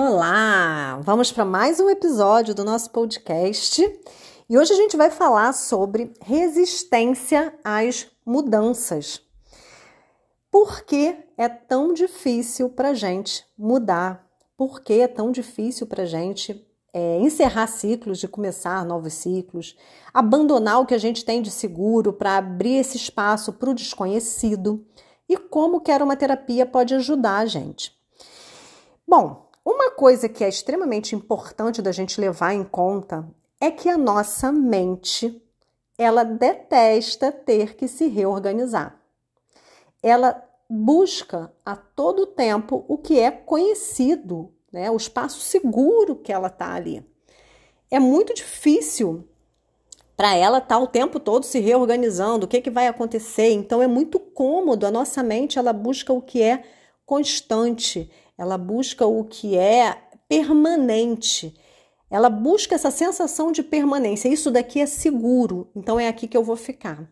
Olá! Vamos para mais um episódio do nosso podcast e hoje a gente vai falar sobre resistência às mudanças. Por que é tão difícil para gente mudar? Por que é tão difícil para gente é, encerrar ciclos, de começar novos ciclos, abandonar o que a gente tem de seguro para abrir esse espaço para o desconhecido? E como que uma terapia pode ajudar a gente? Bom, uma coisa que é extremamente importante da gente levar em conta é que a nossa mente ela detesta ter que se reorganizar. Ela busca a todo tempo o que é conhecido, né? o espaço seguro que ela está ali. É muito difícil para ela estar tá o tempo todo se reorganizando, o que, que vai acontecer. Então é muito cômodo, a nossa mente ela busca o que é constante, ela busca o que é permanente. Ela busca essa sensação de permanência. Isso daqui é seguro, então é aqui que eu vou ficar.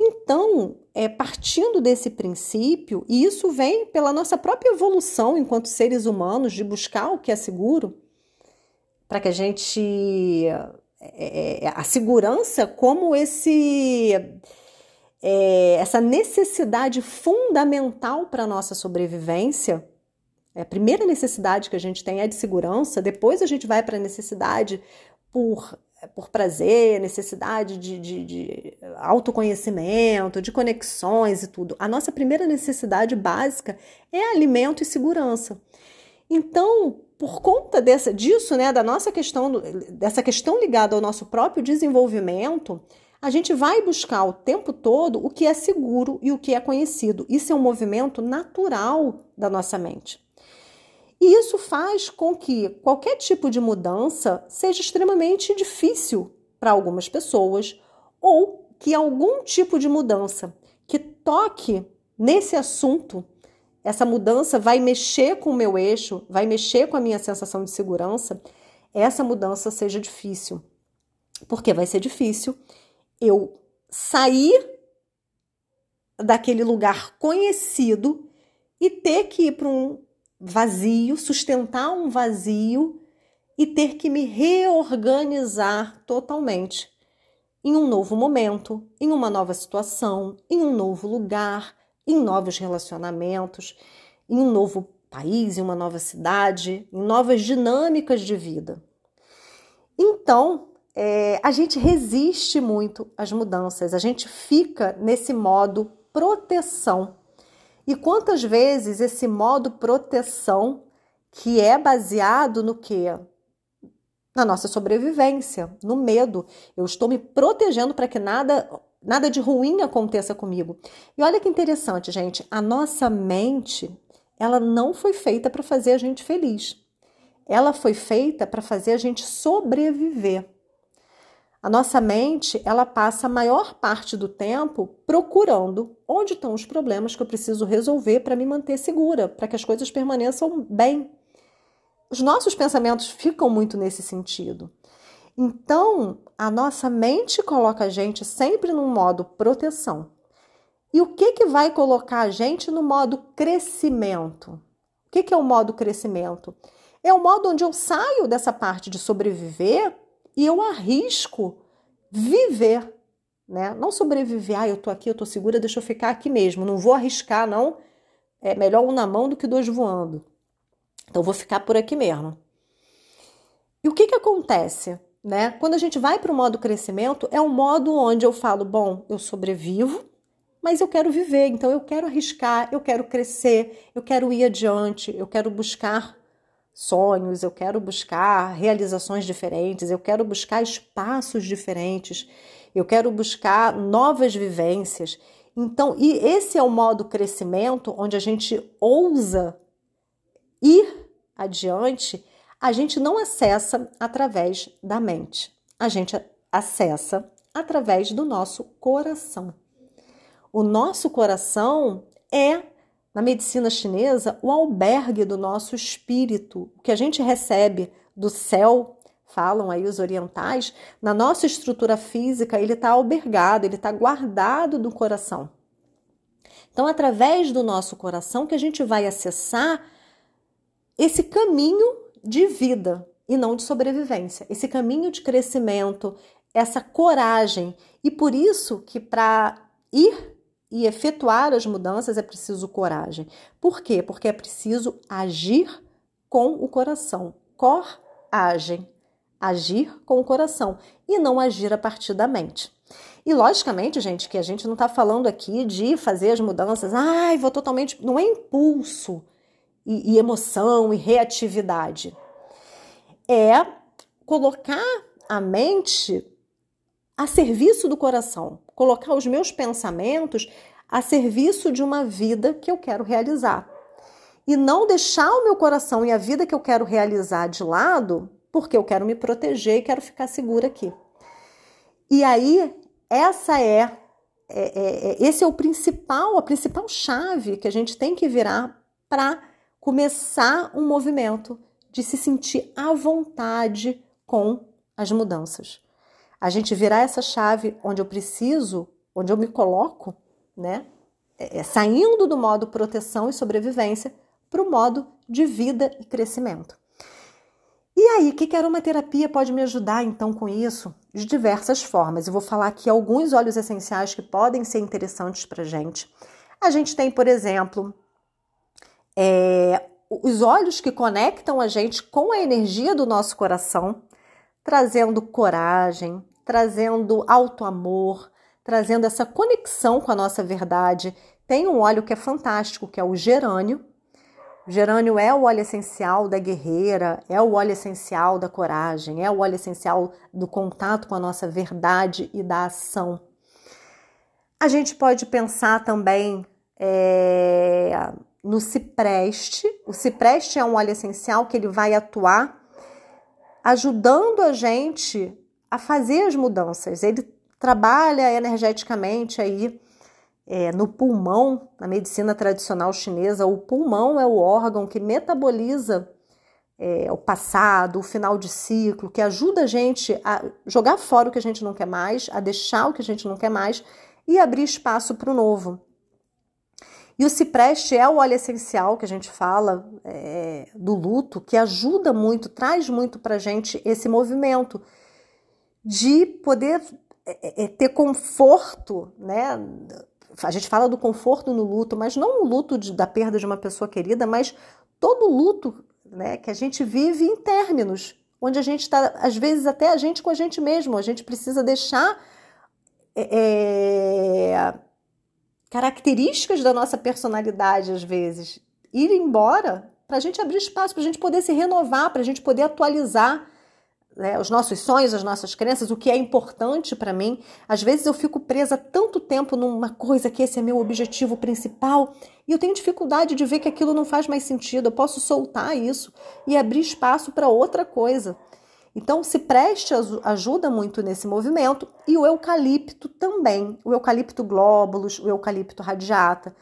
Então, é partindo desse princípio, e isso vem pela nossa própria evolução enquanto seres humanos de buscar o que é seguro, para que a gente é, é, a segurança como esse é, essa necessidade fundamental para a nossa sobrevivência é, a primeira necessidade que a gente tem é de segurança, depois a gente vai para a necessidade por, por prazer, necessidade de, de, de autoconhecimento, de conexões e tudo. A nossa primeira necessidade básica é alimento e segurança. Então, por conta dessa, disso, né, da nossa questão, dessa questão ligada ao nosso próprio desenvolvimento, a gente vai buscar o tempo todo o que é seguro e o que é conhecido. Isso é um movimento natural da nossa mente. E isso faz com que qualquer tipo de mudança seja extremamente difícil para algumas pessoas ou que algum tipo de mudança que toque nesse assunto, essa mudança vai mexer com o meu eixo, vai mexer com a minha sensação de segurança, essa mudança seja difícil. Porque vai ser difícil eu sair daquele lugar conhecido e ter que ir para um vazio, sustentar um vazio e ter que me reorganizar totalmente em um novo momento, em uma nova situação, em um novo lugar, em novos relacionamentos, em um novo país, em uma nova cidade, em novas dinâmicas de vida. Então, é, a gente resiste muito às mudanças, a gente fica nesse modo proteção e quantas vezes esse modo proteção, que é baseado no que? Na nossa sobrevivência, no medo. Eu estou me protegendo para que nada, nada de ruim aconteça comigo. E olha que interessante, gente, a nossa mente, ela não foi feita para fazer a gente feliz. Ela foi feita para fazer a gente sobreviver. A nossa mente, ela passa a maior parte do tempo procurando onde estão os problemas que eu preciso resolver para me manter segura, para que as coisas permaneçam bem. Os nossos pensamentos ficam muito nesse sentido. Então, a nossa mente coloca a gente sempre no modo proteção. E o que, que vai colocar a gente no modo crescimento? O que, que é o modo crescimento? É o modo onde eu saio dessa parte de sobreviver e eu arrisco viver, né? Não sobreviver, ah, eu tô aqui, eu tô segura, deixa eu ficar aqui mesmo, não vou arriscar, não. É melhor um na mão do que dois voando. Então vou ficar por aqui mesmo. E o que que acontece, né? Quando a gente vai para o modo crescimento, é um modo onde eu falo, bom, eu sobrevivo, mas eu quero viver, então eu quero arriscar, eu quero crescer, eu quero ir adiante, eu quero buscar sonhos, eu quero buscar realizações diferentes, eu quero buscar espaços diferentes, eu quero buscar novas vivências. Então, e esse é o modo crescimento onde a gente ousa ir adiante, a gente não acessa através da mente. A gente acessa através do nosso coração. O nosso coração é na medicina chinesa, o albergue do nosso espírito, o que a gente recebe do céu, falam aí os orientais, na nossa estrutura física, ele está albergado, ele está guardado no coração. Então, através do nosso coração, que a gente vai acessar esse caminho de vida e não de sobrevivência, esse caminho de crescimento, essa coragem. E por isso que para ir e efetuar as mudanças é preciso coragem. Por quê? Porque é preciso agir com o coração. Coragem. Agir com o coração e não agir a partir da mente. E logicamente, gente, que a gente não está falando aqui de fazer as mudanças, ai, vou totalmente. Não é impulso e, e emoção e reatividade. É colocar a mente a serviço do coração, colocar os meus pensamentos a serviço de uma vida que eu quero realizar. E não deixar o meu coração e a vida que eu quero realizar de lado, porque eu quero me proteger e quero ficar segura aqui. E aí, essa é, é, é, é esse é o principal, a principal chave que a gente tem que virar para começar um movimento de se sentir à vontade com as mudanças a gente virar essa chave onde eu preciso, onde eu me coloco, né? É, é saindo do modo proteção e sobrevivência para o modo de vida e crescimento. E aí, o que, que a aromaterapia pode me ajudar então com isso? De diversas formas. Eu vou falar aqui alguns óleos essenciais que podem ser interessantes para gente. A gente tem, por exemplo, é, os óleos que conectam a gente com a energia do nosso coração, trazendo coragem, trazendo alto amor, trazendo essa conexão com a nossa verdade. Tem um óleo que é fantástico, que é o gerânio. O gerânio é o óleo essencial da guerreira, é o óleo essencial da coragem, é o óleo essencial do contato com a nossa verdade e da ação. A gente pode pensar também é, no cipreste. O cipreste é um óleo essencial que ele vai atuar ajudando a gente a fazer as mudanças. Ele trabalha energeticamente aí é, no pulmão, na medicina tradicional chinesa, o pulmão é o órgão que metaboliza é, o passado, o final de ciclo, que ajuda a gente a jogar fora o que a gente não quer mais, a deixar o que a gente não quer mais e abrir espaço para o novo. E o cipreste é o óleo essencial que a gente fala é, do luto, que ajuda muito, traz muito para gente esse movimento de poder é, é, é, ter conforto, né? A gente fala do conforto no luto, mas não o luto de, da perda de uma pessoa querida, mas todo o luto né, que a gente vive em términos, onde a gente está, às vezes, até a gente com a gente mesmo. A gente precisa deixar é, é características da nossa personalidade, às vezes, ir embora para a gente abrir espaço, para a gente poder se renovar, para a gente poder atualizar né, os nossos sonhos, as nossas crenças, o que é importante para mim. Às vezes eu fico presa tanto tempo numa coisa que esse é meu objetivo principal e eu tenho dificuldade de ver que aquilo não faz mais sentido. Eu posso soltar isso e abrir espaço para outra coisa. Então, se preste ajuda muito nesse movimento e o eucalipto também. O eucalipto glóbulos, o eucalipto radiata.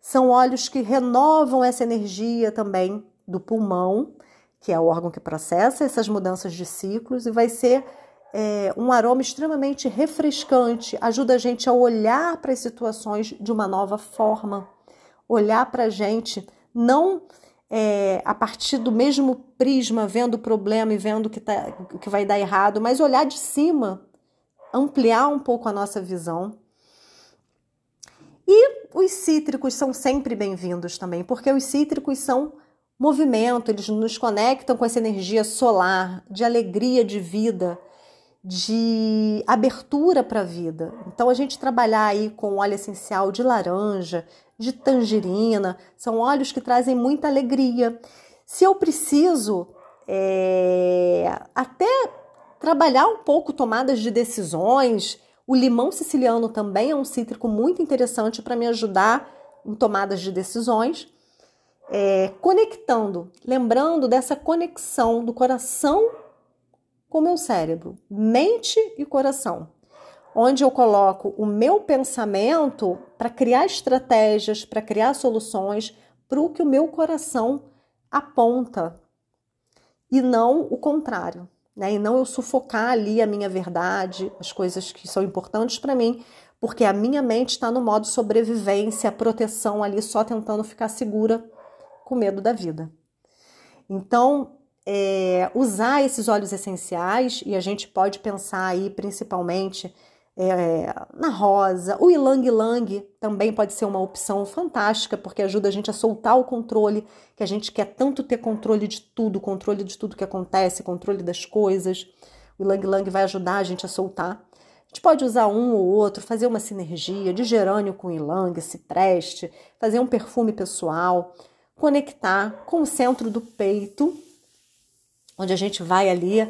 São óleos que renovam essa energia também do pulmão que é o órgão que processa essas mudanças de ciclos, e vai ser é, um aroma extremamente refrescante, ajuda a gente a olhar para as situações de uma nova forma, olhar para a gente não é, a partir do mesmo prisma, vendo o problema e vendo o que, tá, o que vai dar errado, mas olhar de cima, ampliar um pouco a nossa visão. E os cítricos são sempre bem-vindos também, porque os cítricos são movimento, eles nos conectam com essa energia solar, de alegria de vida, de abertura para a vida. Então, a gente trabalhar aí com óleo essencial de laranja, de tangerina, são óleos que trazem muita alegria. Se eu preciso é, até trabalhar um pouco tomadas de decisões, o limão siciliano também é um cítrico muito interessante para me ajudar em tomadas de decisões é, conectando, lembrando dessa conexão do coração com o meu cérebro, mente e coração, onde eu coloco o meu pensamento para criar estratégias, para criar soluções para o que o meu coração aponta e não o contrário, né? E não eu sufocar ali a minha verdade, as coisas que são importantes para mim, porque a minha mente está no modo sobrevivência, proteção ali, só tentando ficar segura com medo da vida. Então, é, usar esses óleos essenciais, e a gente pode pensar aí principalmente é, na rosa. O ilang ilang também pode ser uma opção fantástica, porque ajuda a gente a soltar o controle, que a gente quer tanto ter controle de tudo, controle de tudo que acontece, controle das coisas. O ilang ilang vai ajudar a gente a soltar. A gente pode usar um ou outro, fazer uma sinergia de gerânio com ilang, se preste, fazer um perfume pessoal, conectar com o centro do peito, onde a gente vai ali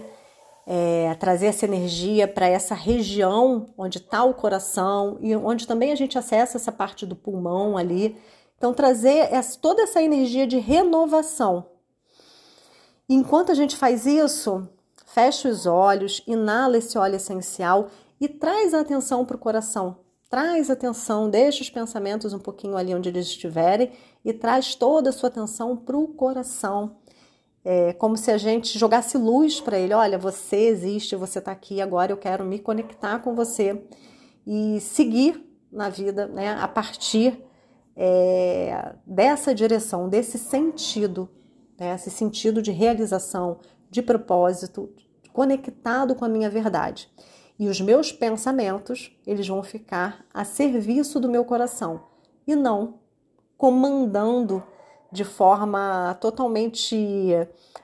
é, trazer essa energia para essa região onde está o coração e onde também a gente acessa essa parte do pulmão ali. Então, trazer essa, toda essa energia de renovação. Enquanto a gente faz isso, fecha os olhos, inala esse óleo essencial e traz a atenção para o coração. Traz atenção, deixa os pensamentos um pouquinho ali onde eles estiverem e traz toda a sua atenção para o coração é como se a gente jogasse luz para ele: olha, você existe, você está aqui, agora eu quero me conectar com você e seguir na vida né, a partir é, dessa direção, desse sentido, né, esse sentido de realização, de propósito, conectado com a minha verdade. E os meus pensamentos, eles vão ficar a serviço do meu coração e não comandando de forma totalmente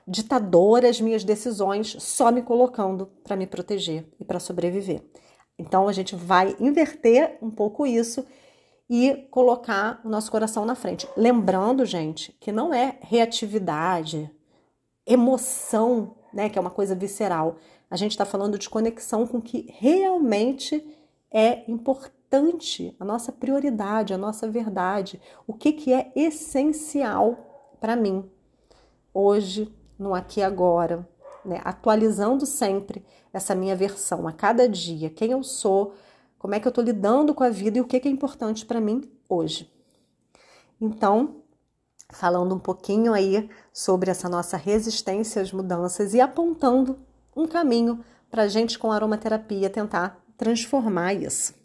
ditadora as minhas decisões, só me colocando para me proteger e para sobreviver. Então a gente vai inverter um pouco isso e colocar o nosso coração na frente. Lembrando, gente, que não é reatividade, emoção, né, que é uma coisa visceral. A gente está falando de conexão com o que realmente é importante importante, a nossa prioridade, a nossa verdade, o que, que é essencial para mim, hoje, no aqui e agora, né? atualizando sempre essa minha versão a cada dia, quem eu sou, como é que eu estou lidando com a vida e o que, que é importante para mim hoje. Então, falando um pouquinho aí sobre essa nossa resistência às mudanças e apontando um caminho para a gente com aromaterapia tentar transformar isso.